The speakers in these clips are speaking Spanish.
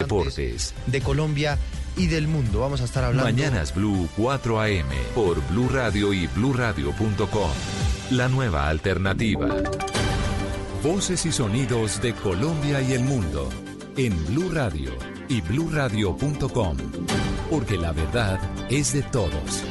Deportes. De Colombia y del mundo. Vamos a estar hablando. Mañanas Blue 4 AM por Blue Radio y bluradio.com. La nueva alternativa. Voces y sonidos de Colombia y el mundo en Blue Radio y bluradio.com. Porque la verdad es de todos.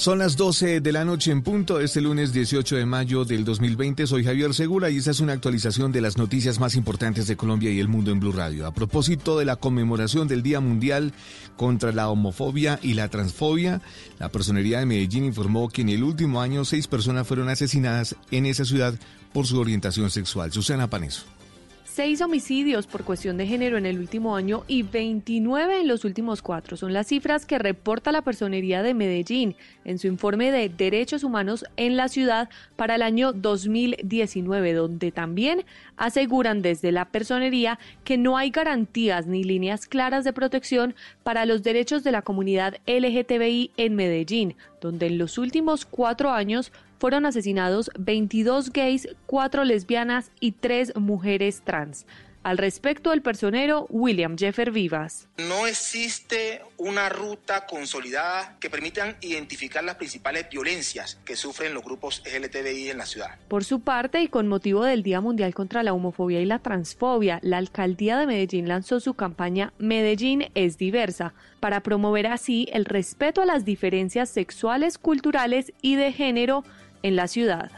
Son las 12 de la noche en punto, este lunes 18 de mayo del 2020. Soy Javier Segura y esta es una actualización de las noticias más importantes de Colombia y el mundo en Blue Radio. A propósito de la conmemoración del Día Mundial contra la Homofobia y la Transfobia, la Personería de Medellín informó que en el último año seis personas fueron asesinadas en esa ciudad por su orientación sexual. Susana Paneso. Seis homicidios por cuestión de género en el último año y 29 en los últimos cuatro. Son las cifras que reporta la Personería de Medellín en su informe de derechos humanos en la ciudad para el año 2019, donde también aseguran desde la Personería que no hay garantías ni líneas claras de protección para los derechos de la comunidad LGTBI en Medellín, donde en los últimos cuatro años fueron asesinados 22 gays, 4 lesbianas y 3 mujeres trans. Al respecto, el personero William Jeffer Vivas. No existe una ruta consolidada que permita identificar las principales violencias que sufren los grupos LGTBI en la ciudad. Por su parte, y con motivo del Día Mundial contra la Homofobia y la Transfobia, la alcaldía de Medellín lanzó su campaña Medellín es diversa, para promover así el respeto a las diferencias sexuales, culturales y de género en la ciudad.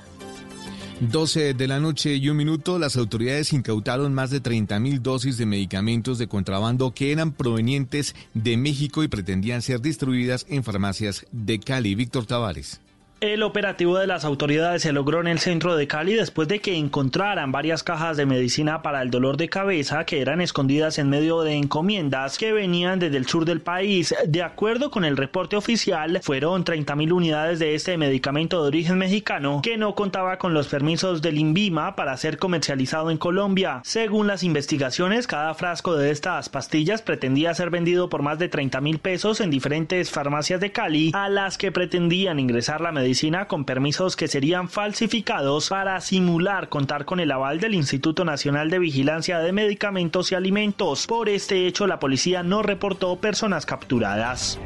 12 de la noche y un minuto, las autoridades incautaron más de 30 mil dosis de medicamentos de contrabando que eran provenientes de México y pretendían ser distribuidas en farmacias de Cali. Víctor Tavares. El operativo de las autoridades se logró en el centro de Cali después de que encontraran varias cajas de medicina para el dolor de cabeza que eran escondidas en medio de encomiendas que venían desde el sur del país. De acuerdo con el reporte oficial, fueron 30.000 unidades de este medicamento de origen mexicano que no contaba con los permisos del INVIMA para ser comercializado en Colombia. Según las investigaciones, cada frasco de estas pastillas pretendía ser vendido por más de 30 mil pesos en diferentes farmacias de Cali a las que pretendían ingresar la medicina con permisos que serían falsificados para simular contar con el aval del Instituto Nacional de Vigilancia de Medicamentos y Alimentos. Por este hecho, la policía no reportó personas capturadas.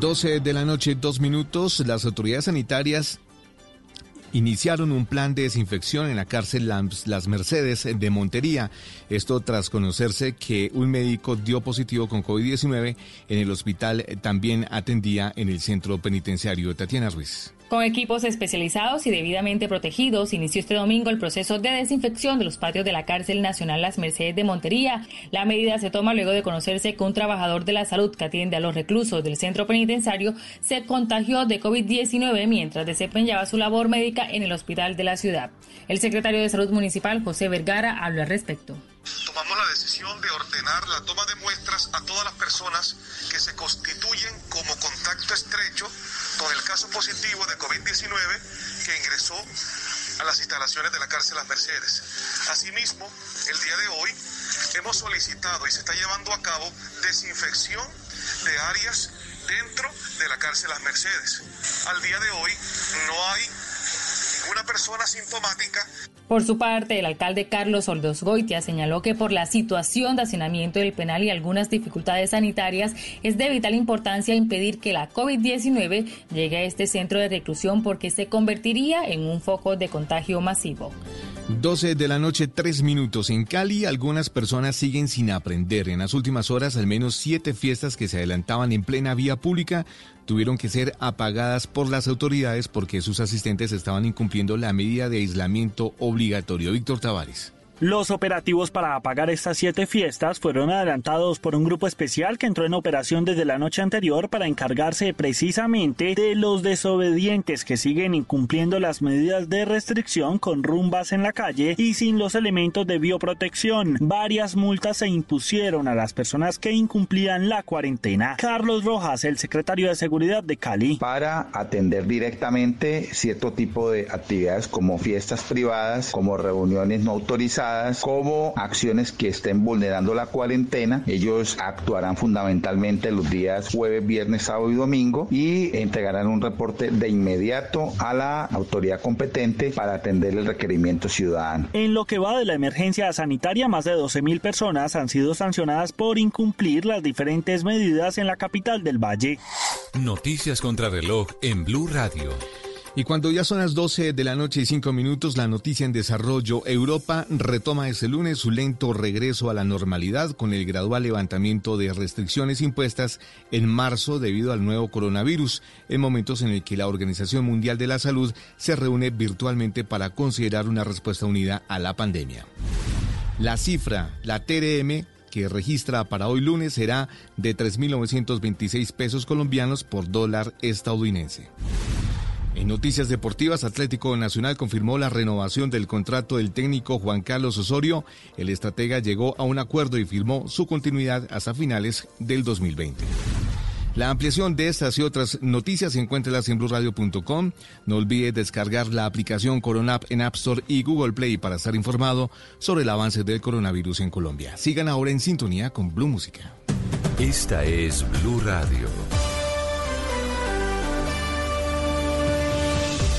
12 de la noche, dos minutos. Las autoridades sanitarias iniciaron un plan de desinfección en la cárcel Las Mercedes de Montería. Esto tras conocerse que un médico dio positivo con COVID-19 en el hospital también atendía en el centro penitenciario. Tatiana Ruiz. Con equipos especializados y debidamente protegidos, inició este domingo el proceso de desinfección de los patios de la cárcel nacional Las Mercedes de Montería. La medida se toma luego de conocerse que un trabajador de la salud que atiende a los reclusos del centro penitenciario se contagió de COVID-19 mientras desempeñaba su labor médica en el hospital de la ciudad. El secretario de Salud Municipal, José Vergara, habló al respecto tomamos la decisión de ordenar la toma de muestras a todas las personas que se constituyen como contacto estrecho con el caso positivo de COVID-19 que ingresó a las instalaciones de la cárcel Las Mercedes. Asimismo, el día de hoy hemos solicitado y se está llevando a cabo desinfección de áreas dentro de la cárcel Las Mercedes. Al día de hoy no hay ninguna persona sintomática por su parte, el alcalde Carlos Goitia señaló que por la situación de hacinamiento del penal y algunas dificultades sanitarias, es de vital importancia impedir que la COVID-19 llegue a este centro de reclusión porque se convertiría en un foco de contagio masivo. 12 de la noche, 3 minutos. En Cali, algunas personas siguen sin aprender. En las últimas horas, al menos siete fiestas que se adelantaban en plena vía pública tuvieron que ser apagadas por las autoridades porque sus asistentes estaban incumpliendo la medida de aislamiento obligatorio. Víctor Tavares. Los operativos para apagar estas siete fiestas fueron adelantados por un grupo especial que entró en operación desde la noche anterior para encargarse precisamente de los desobedientes que siguen incumpliendo las medidas de restricción con rumbas en la calle y sin los elementos de bioprotección. Varias multas se impusieron a las personas que incumplían la cuarentena. Carlos Rojas, el secretario de Seguridad de Cali. Para atender directamente cierto tipo de actividades como fiestas privadas, como reuniones no autorizadas, identificadas como acciones que estén vulnerando la cuarentena. Ellos actuarán fundamentalmente los días jueves, viernes, sábado y domingo y entregarán un reporte de inmediato a la autoridad competente para atender el requerimiento ciudadano. En lo que va de la emergencia sanitaria, más de 12.000 personas han sido sancionadas por incumplir las diferentes medidas en la capital del Valle. Noticias contra reloj en Blue Radio. Y cuando ya son las 12 de la noche y 5 minutos, la noticia en desarrollo, Europa retoma este lunes su lento regreso a la normalidad con el gradual levantamiento de restricciones impuestas en marzo debido al nuevo coronavirus, en momentos en el que la Organización Mundial de la Salud se reúne virtualmente para considerar una respuesta unida a la pandemia. La cifra, la TRM, que registra para hoy lunes será de 3.926 pesos colombianos por dólar estadounidense. En noticias deportivas, Atlético Nacional confirmó la renovación del contrato del técnico Juan Carlos Osorio. El estratega llegó a un acuerdo y firmó su continuidad hasta finales del 2020. La ampliación de estas y otras noticias encuéntralas en blurradio.com. No olvide descargar la aplicación Coronap en App Store y Google Play para estar informado sobre el avance del coronavirus en Colombia. Sigan ahora en sintonía con Blue Música. Esta es Blue Radio.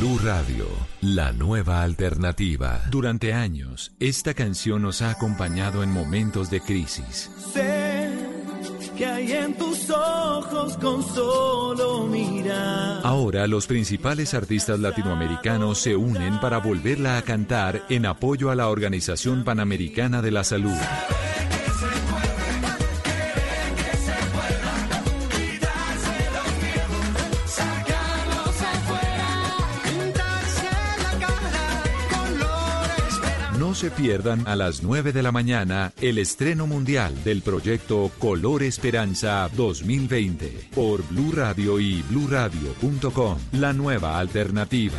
Blue Radio, la nueva alternativa. Durante años, esta canción nos ha acompañado en momentos de crisis. Sé que hay en tus ojos con solo mirar. Ahora los principales artistas latinoamericanos se unen para volverla a cantar en apoyo a la Organización Panamericana de la Salud. Se pierdan a las 9 de la mañana el estreno mundial del proyecto Color Esperanza 2020 por Blue Radio y bluradio.com, la nueva alternativa.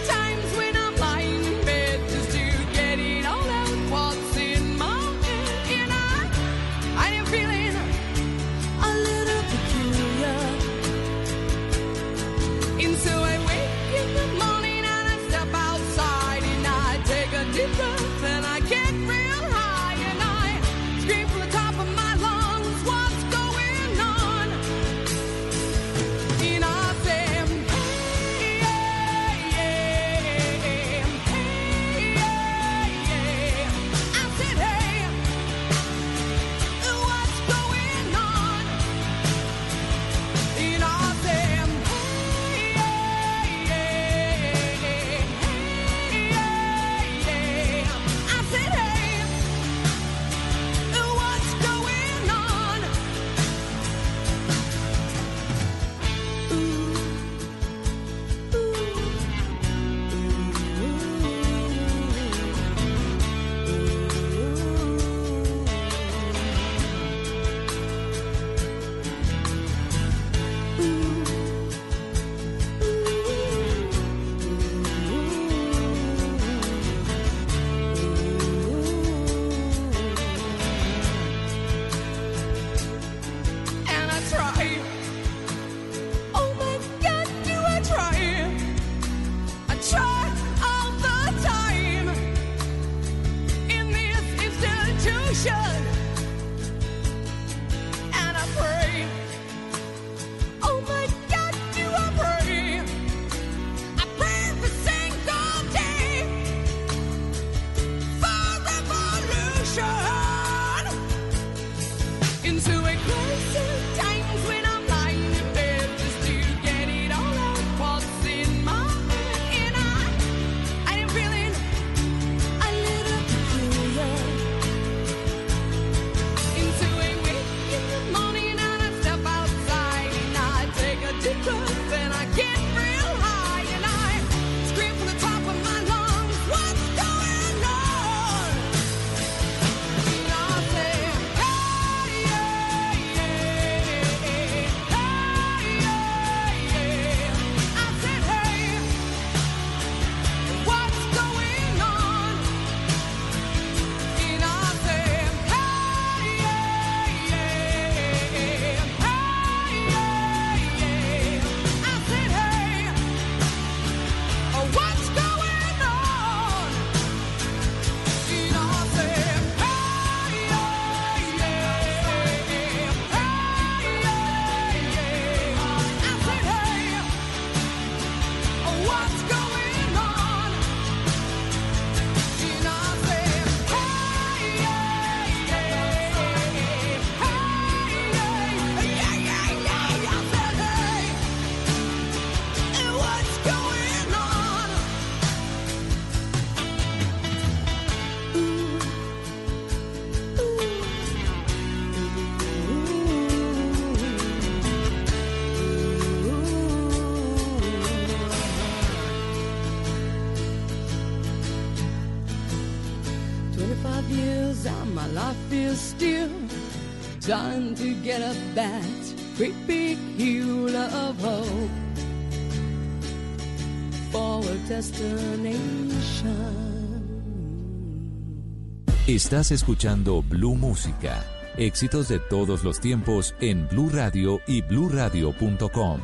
Estás escuchando Blue Música. Éxitos de todos los tiempos en Blue Radio y bluradio.com.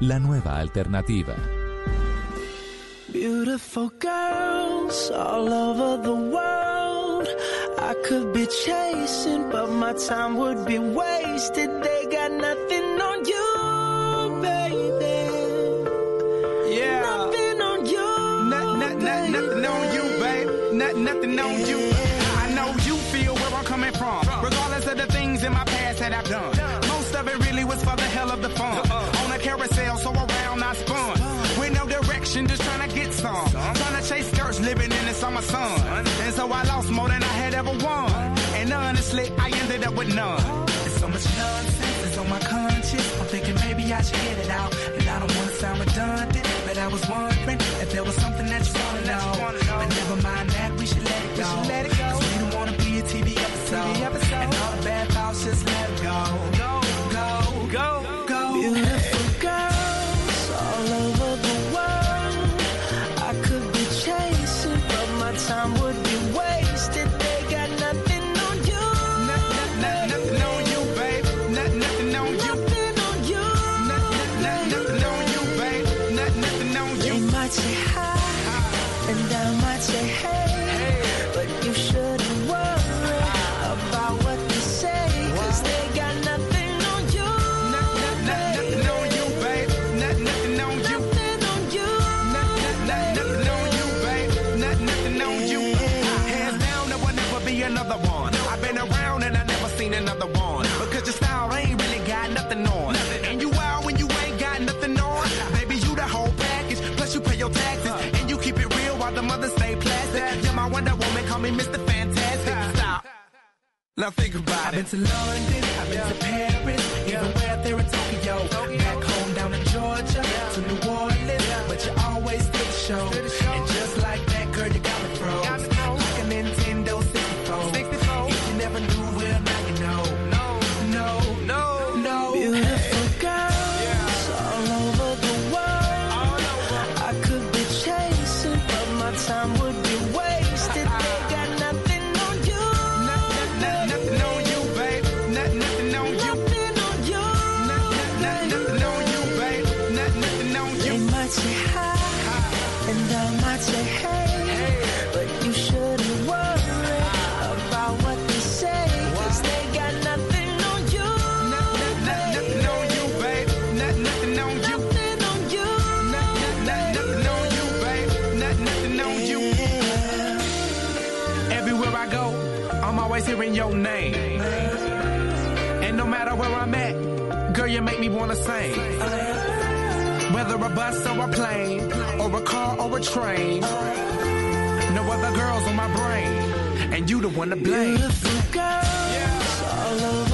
La nueva alternativa. Beautiful girls all over the world. I could be chasing, but my time would be wasted. They got nothing on you, baby. Yeah. Nothing on you. Not, not, not, nothing on you. Not, nothing on you. That I've done. Most of it really was for the hell of the fun. On a carousel, so around I spun. With no direction, just trying to get some. Trying to chase skirts, living in the summer sun. And so I lost more than I had ever won. And honestly, I ended up with none. There's so much nonsense is on my conscience. I'm thinking maybe I should get it out. And I don't want to sound redundant, but I was wondering if there was something that you want to know. But never mind that, we should let it go. Now think about it. I've been to London, I've been to Paris, even way out there in Tokyo. Back home down in Georgia, to New Orleans, but you always did the show. And just like bus or a plane, or a car or a train. No other girls on my brain, and you the one to blame. Beautiful girls all over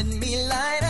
let me light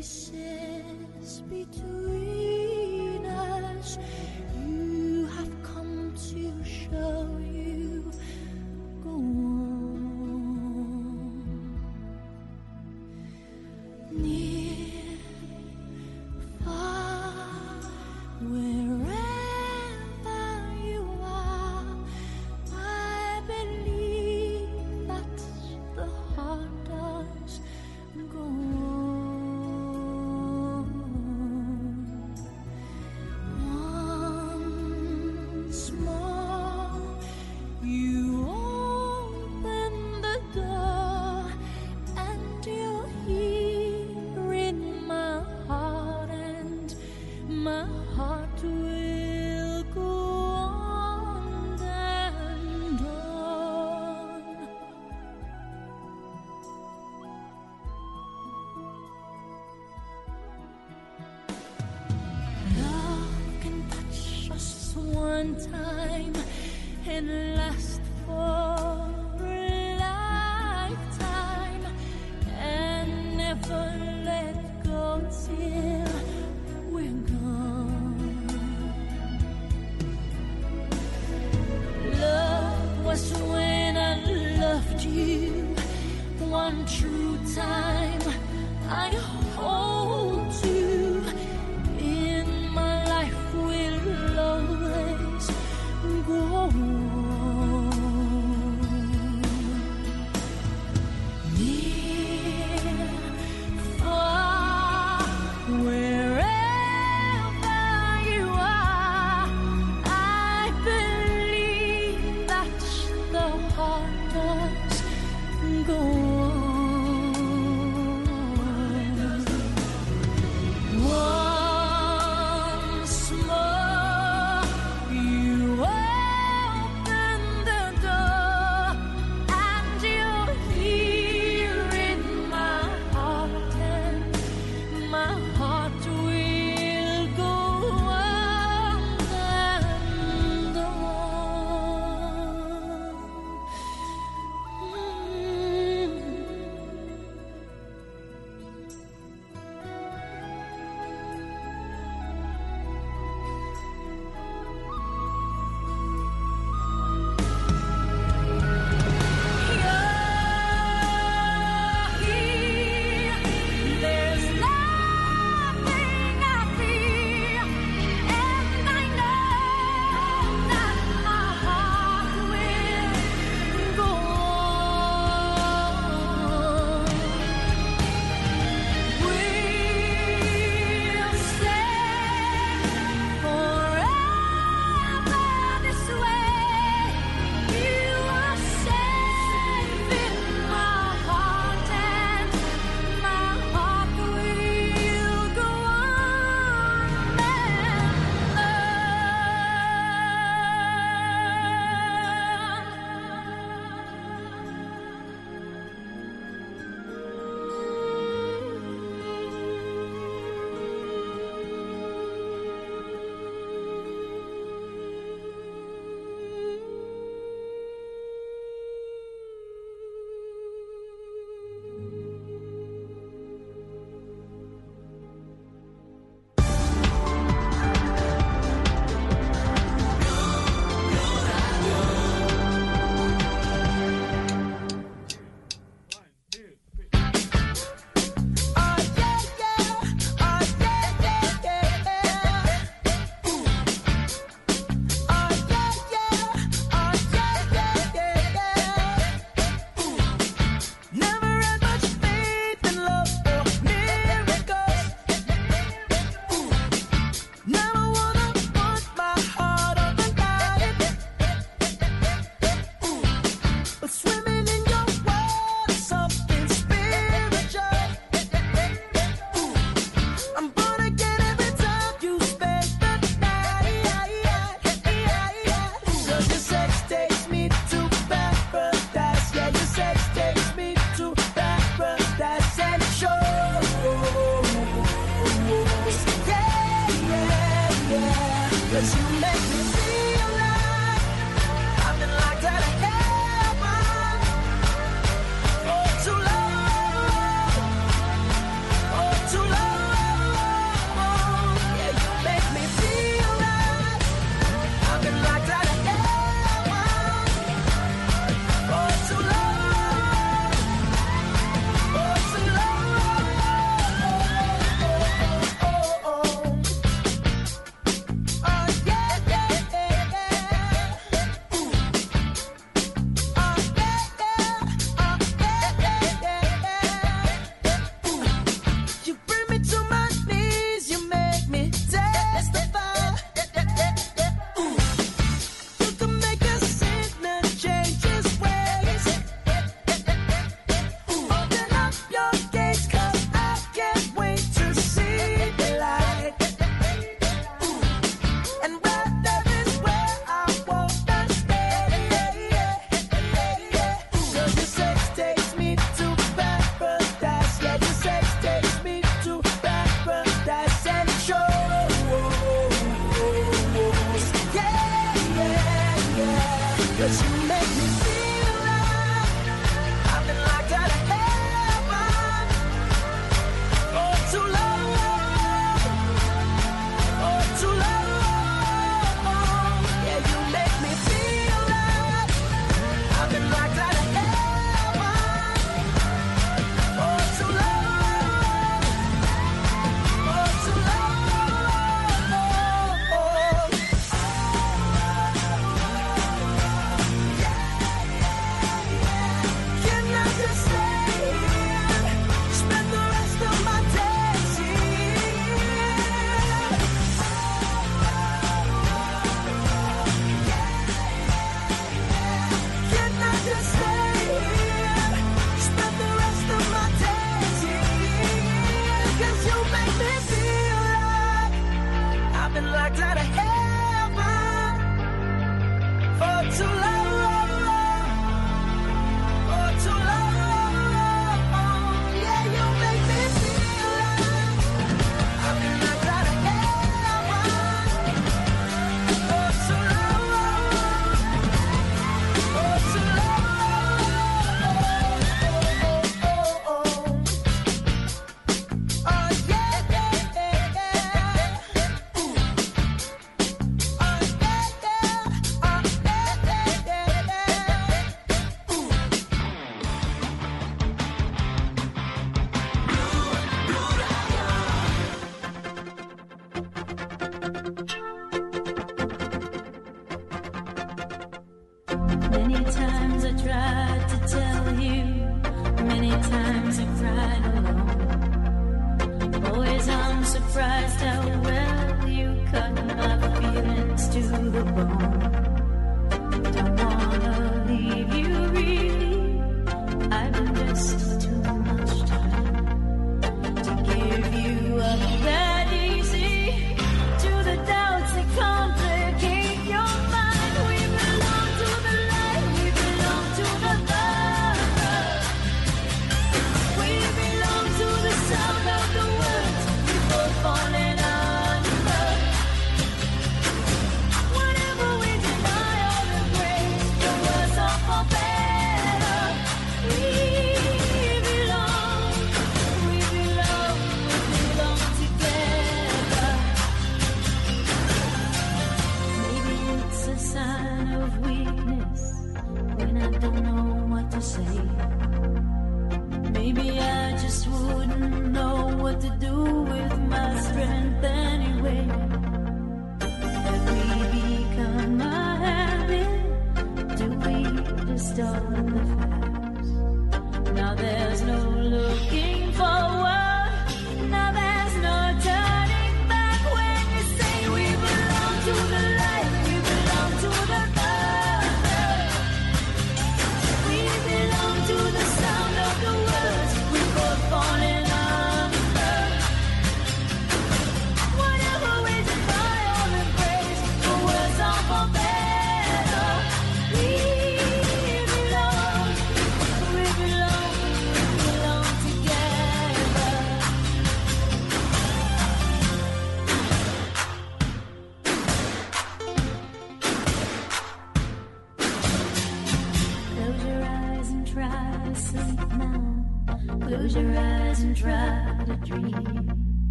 be between.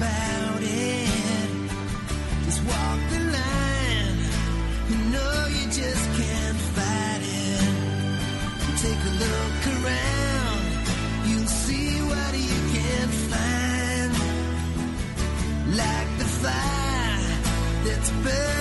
about it. Just walk the line. You know you just can't fight it. Take a look around. You'll see what you can't find. Like the fire that's burning.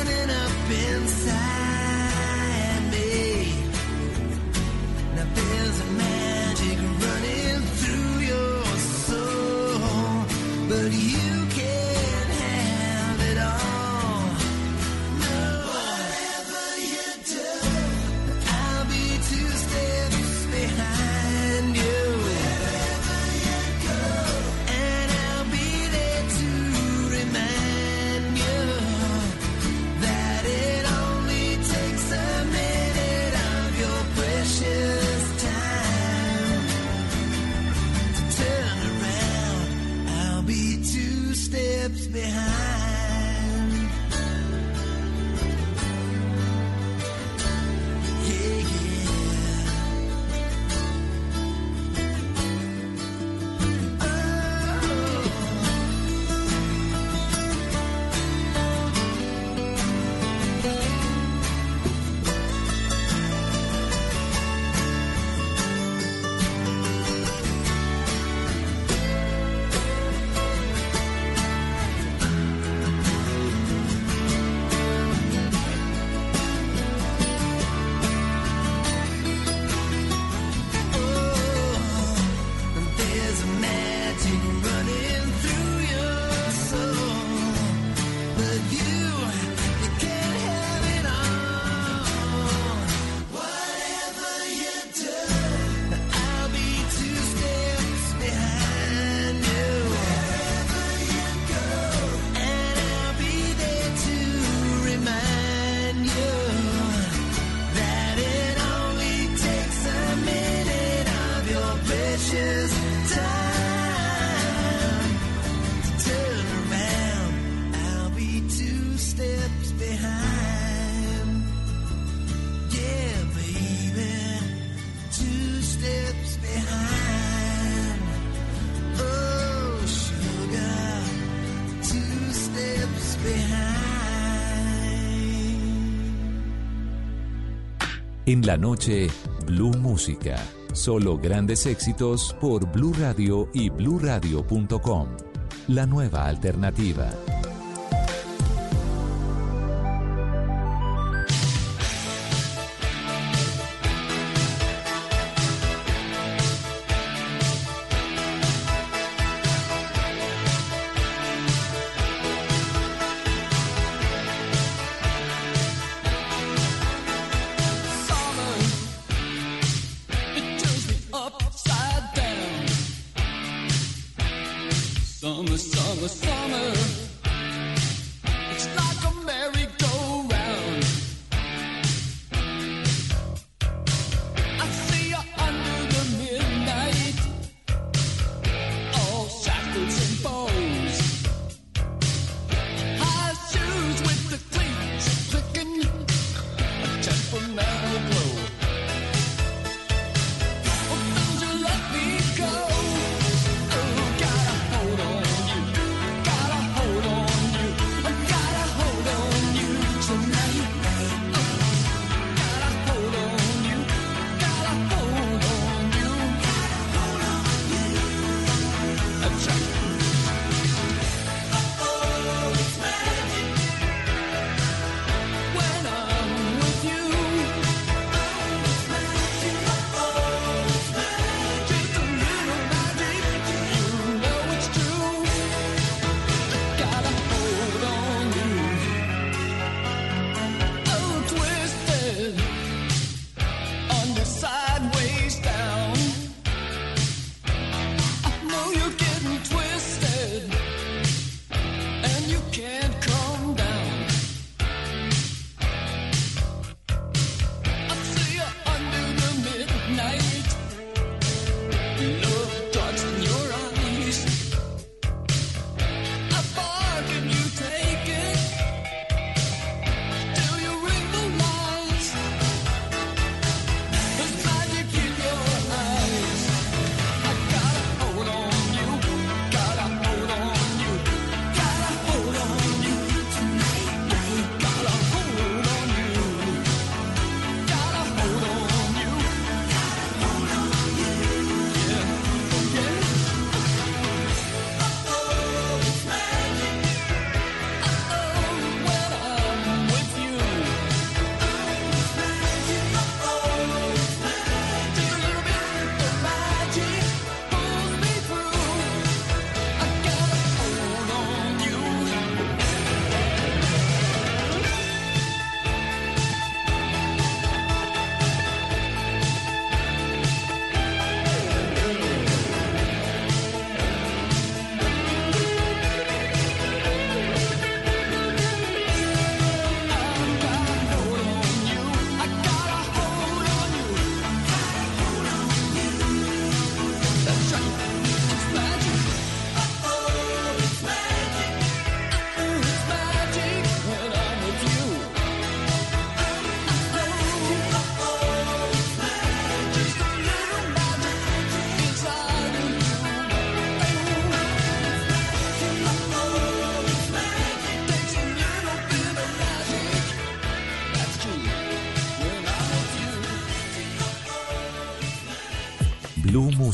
precious time to turn around. I'll be two steps behind. Yeah, baby, two steps behind. Oh, sugar, two steps behind. En la noche, Blue Música Solo grandes éxitos por Blue Radio y bluradio.com. La nueva alternativa.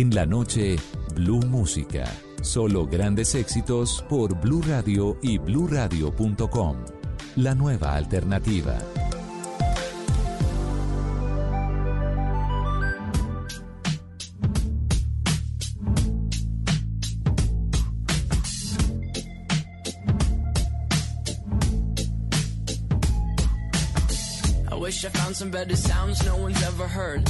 En la noche, Blue Música. Solo grandes éxitos por Blue Radio y bluradio.com. La nueva alternativa. I wish I found some better sounds no one's ever heard.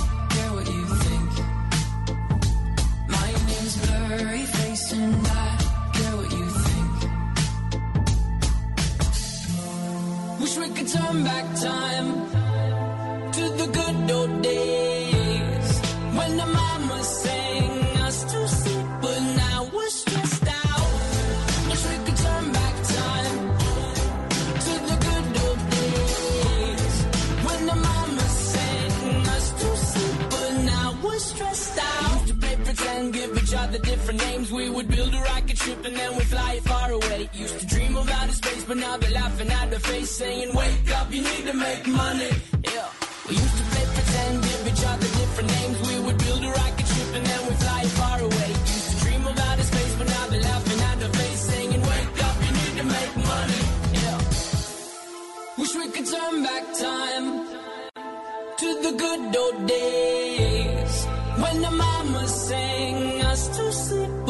make money." Yeah. We used to play pretend, give each other different names. We would build a rocket ship and then we fly far away. Used to dream of outer space, but now they're laughing at the face, saying, "Wake up, you need to make money." Yeah. Wish we could turn back time to the good old days when the mama sang us to sleep,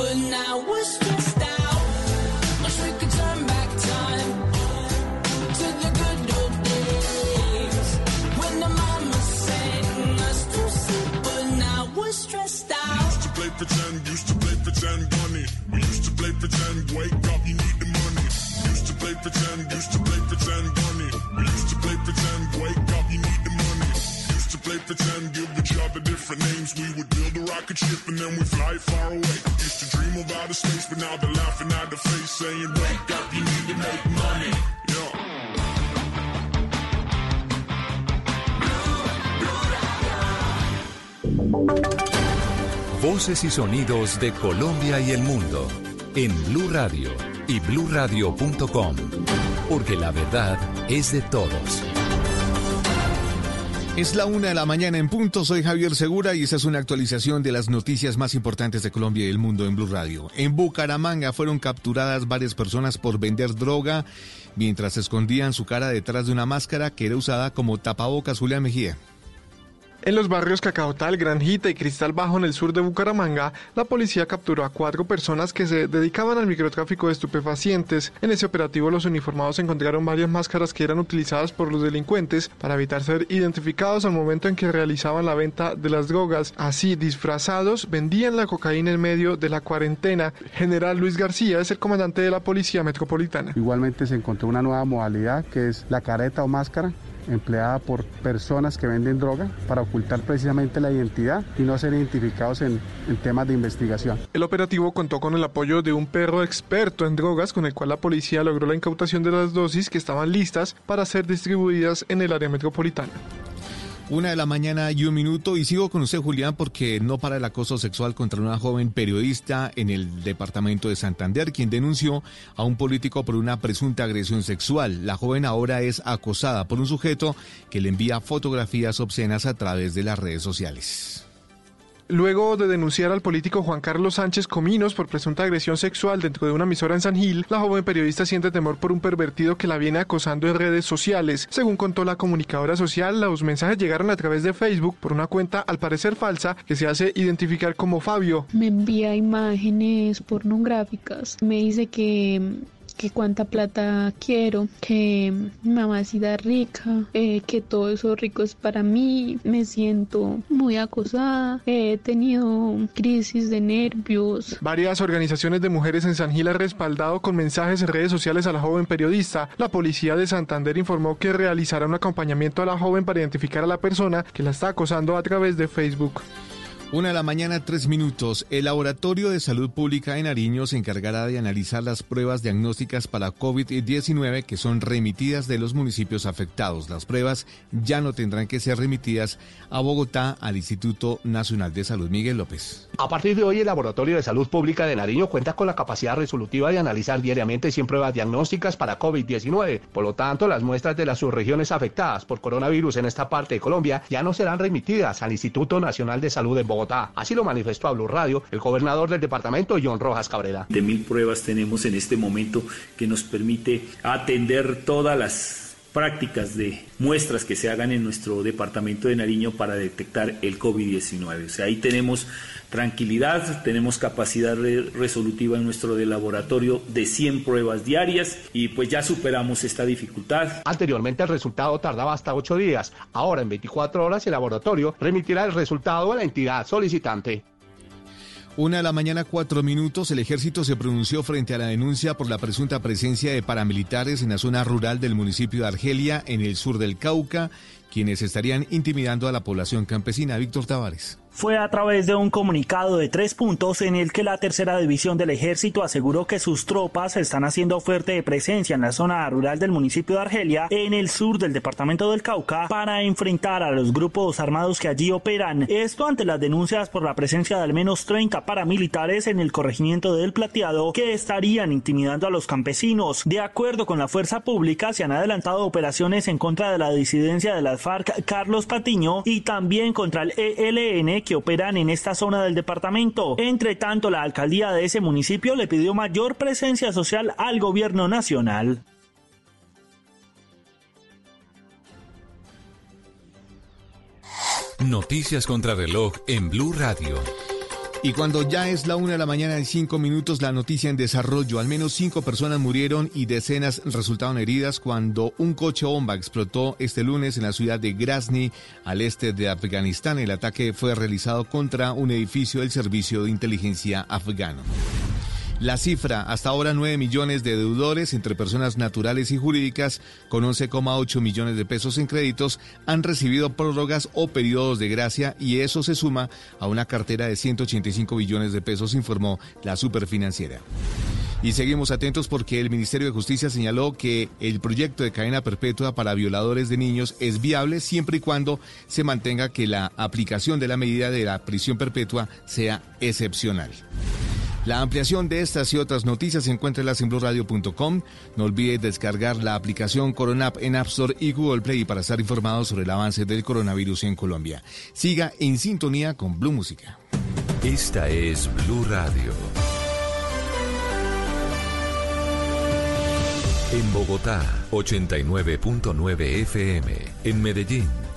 different names. We would build a rocket ship and then we fly far away. Used to dream of outer space, but now they're laughing at the face, saying, wake up, you need to make money. Yeah. Voces y sonidos de Colombia y el mundo en Blue Radio y bluradio.com, porque la verdad es de todos. Es la una de la mañana en punto. Soy Javier Segura y esta es una actualización de las noticias más importantes de Colombia y el mundo en Blue Radio. En Bucaramanga fueron capturadas varias personas por vender droga mientras escondían su cara detrás de una máscara que era usada como tapabocas Julián Mejía. En los barrios Cacaotal, Granjita y Cristal Bajo en el sur de Bucaramanga, la policía capturó a cuatro personas que se dedicaban al microtráfico de estupefacientes. En ese operativo los uniformados encontraron varias máscaras que eran utilizadas por los delincuentes para evitar ser identificados al momento en que realizaban la venta de las drogas. Así, disfrazados, vendían la cocaína en medio de la cuarentena. General Luis García es el comandante de la Policía Metropolitana. Igualmente se encontró una nueva modalidad que es la careta o máscara empleada por personas que venden droga para ocultar precisamente la identidad y no ser identificados en, temas de investigación. El operativo contó con el apoyo de un perro experto en drogas con el cual la policía logró la incautación de las dosis que estaban listas para ser distribuidas en el área metropolitana. Una de la mañana y un minuto y sigo con usted Julián porque no para el acoso sexual contra una joven periodista en el departamento de Santander quien denunció a un político por una presunta agresión sexual. La joven ahora es acosada por un sujeto que le envía fotografías obscenas a través de las redes sociales. Luego de denunciar al político Juan Carlos Sánchez Cominos por presunta agresión sexual dentro de una emisora en San Gil, la joven periodista siente temor por un pervertido que la viene acosando en redes sociales. Según contó la comunicadora social, los mensajes llegaron a través de Facebook por una cuenta al parecer falsa que se hace identificar como Fabio. Me envía imágenes pornográficas, me dice que que cuánta plata quiero, que mamacita rica, eh, que todo eso rico es para mí, me siento muy acosada, he tenido crisis de nervios. Varias organizaciones de mujeres en San Gil han respaldado con mensajes en redes sociales a la joven periodista. La policía de Santander informó que realizará un acompañamiento a la joven para identificar a la persona que la está acosando a través de Facebook. Una de la mañana, tres minutos. El Laboratorio de Salud Pública de Nariño se encargará de analizar las pruebas diagnósticas para COVID-19 que son remitidas de los municipios afectados. Las pruebas ya no tendrán que ser remitidas a Bogotá al Instituto Nacional de Salud. Miguel López. A partir de hoy, el Laboratorio de Salud Pública de Nariño cuenta con la capacidad resolutiva de analizar diariamente 100 pruebas diagnósticas para COVID-19. Por lo tanto, las muestras de las subregiones afectadas por coronavirus en esta parte de Colombia ya no serán remitidas al Instituto Nacional de Salud de Bogotá. Así lo manifestó a Blue Radio el gobernador del departamento, John Rojas Cabrera. De mil pruebas tenemos en este momento que nos permite atender todas las prácticas de muestras que se hagan en nuestro departamento de Nariño para detectar el COVID-19. O sea, ahí tenemos tranquilidad, tenemos capacidad resolutiva en nuestro laboratorio de 100 pruebas diarias y pues ya superamos esta dificultad. Anteriormente el resultado tardaba hasta 8 días, ahora en 24 horas el laboratorio remitirá el resultado a la entidad solicitante. Una de la mañana, cuatro minutos, el ejército se pronunció frente a la denuncia por la presunta presencia de paramilitares en la zona rural del municipio de Argelia, en el sur del Cauca, quienes estarían intimidando a la población campesina. Víctor Tavares fue a través de un comunicado de tres puntos en el que la tercera división del ejército aseguró que sus tropas están haciendo fuerte presencia en la zona rural del municipio de Argelia, en el sur del departamento del Cauca, para enfrentar a los grupos armados que allí operan. Esto ante las denuncias por la presencia de al menos 30 paramilitares en el corregimiento del Plateado que estarían intimidando a los campesinos. De acuerdo con la fuerza pública, se han adelantado operaciones en contra de la disidencia de las FARC Carlos Patiño y también contra el ELN que operan en esta zona del departamento. Entre tanto, la alcaldía de ese municipio le pidió mayor presencia social al gobierno nacional. Noticias contra reloj en Blue Radio. Y cuando ya es la una de la mañana y cinco minutos, la noticia en desarrollo. Al menos cinco personas murieron y decenas resultaron heridas cuando un coche bomba explotó este lunes en la ciudad de Grasny, al este de Afganistán. El ataque fue realizado contra un edificio del Servicio de Inteligencia afgano. La cifra, hasta ahora 9 millones de deudores entre personas naturales y jurídicas con 11,8 millones de pesos en créditos han recibido prórrogas o periodos de gracia y eso se suma a una cartera de 185 billones de pesos, informó la superfinanciera. Y seguimos atentos porque el Ministerio de Justicia señaló que el proyecto de cadena perpetua para violadores de niños es viable siempre y cuando se mantenga que la aplicación de la medida de la prisión perpetua sea excepcional. La ampliación de estas y otras noticias encuéntrelas en blurradio.com. No olvide descargar la aplicación Coronap en App Store y Google Play para estar informado sobre el avance del coronavirus en Colombia. Siga en sintonía con Blue Música. Esta es Blue Radio. En Bogotá, 89.9 FM. En Medellín,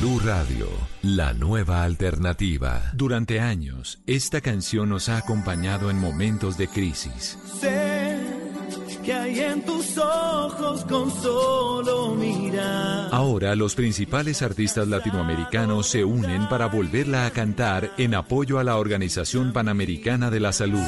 Blue Radio, la nueva alternativa. Durante años, esta canción nos ha acompañado en momentos de crisis. Sé que hay en tus ojos con solo mirar. Ahora los principales artistas latinoamericanos se unen para volverla a cantar en apoyo a la Organización Panamericana de la Salud.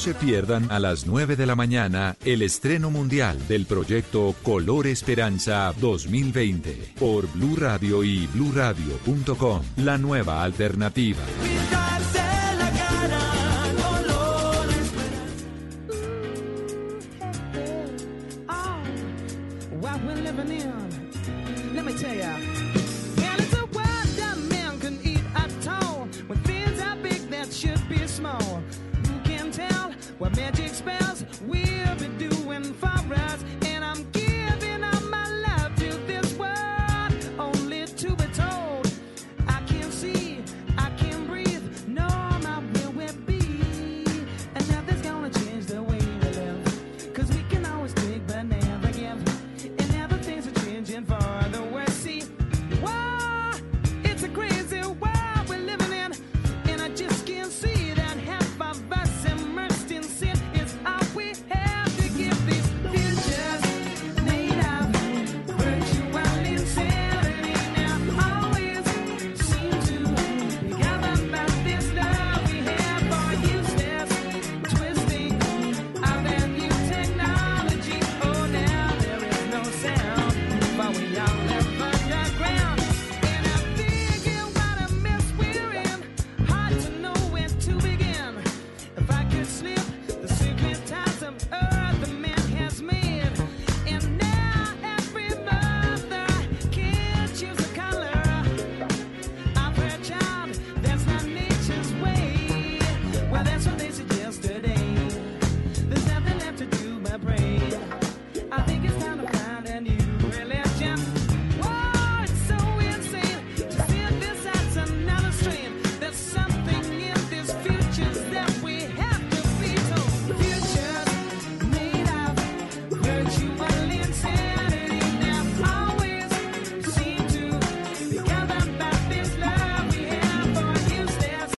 Se pierdan a las 9 de la mañana el estreno mundial del proyecto Color Esperanza 2020 por Blue Radio y bluradio.com, la nueva alternativa.